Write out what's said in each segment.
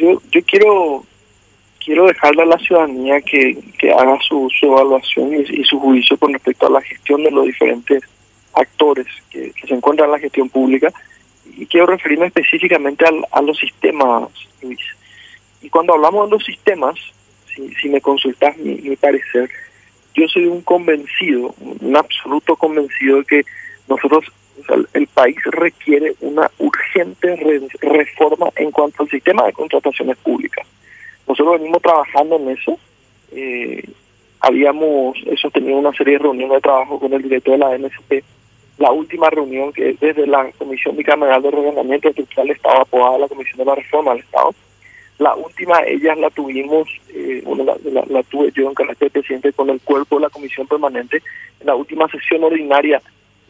yo, yo quiero quiero dejarle a la ciudadanía que, que haga su, su evaluación y, su juicio con respecto a la gestión de los diferentes actores que, se encuentran en la gestión pública y quiero referirme específicamente al, a los sistemas, Luis. Y cuando hablamos de los sistemas, si, si me consultas mi, mi parecer, yo soy un convencido, un absoluto convencido de que nosotros, el país requiere una urgente reforma en cuanto al sistema de contrataciones públicas. Nosotros venimos trabajando en eso. Eh, habíamos eso tenido una serie de reuniones de trabajo con el director de la NSP. La última reunión que desde la Comisión Bicameral de Reglamento Estructural Estado aprobada la Comisión de la Reforma del Estado. La última, ellas la tuvimos, eh, la, la, tuve yo en carácter de presidente con el cuerpo de la Comisión Permanente, en la última sesión ordinaria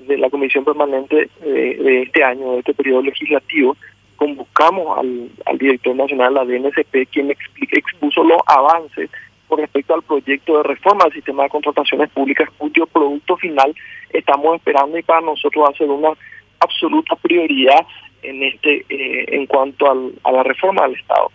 de la Comisión Permanente eh, de este año, de este periodo legislativo, convocamos al, al director nacional de la DNSP, quien expuso los avances con respecto al proyecto de reforma del sistema de contrataciones públicas, cuyo producto final estamos esperando y para nosotros va a ser una absoluta prioridad en este eh, en cuanto al, a la reforma del Estado.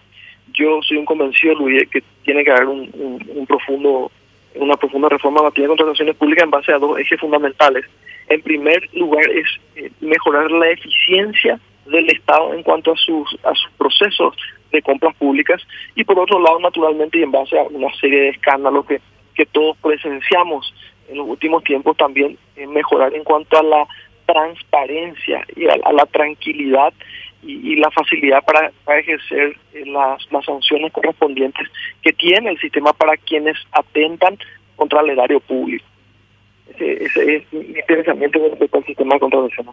Yo soy un convencido, Luis, que tiene que haber un, un, profundo una profunda reforma en materia de contrataciones públicas en base a dos ejes fundamentales. En primer lugar es eh, mejorar la eficiencia del Estado en cuanto a sus a sus procesos de compras públicas y por otro lado naturalmente y en base a una serie de escándalos que que todos presenciamos en los últimos tiempos también eh, mejorar en cuanto a la transparencia y a la tranquilidad y, la facilidad para, ejercer eh, las, las sanciones correspondientes que tiene el sistema para quienes atentan contra el erario público. Ese, ese es mi pensamiento respecto al sistema de contratación.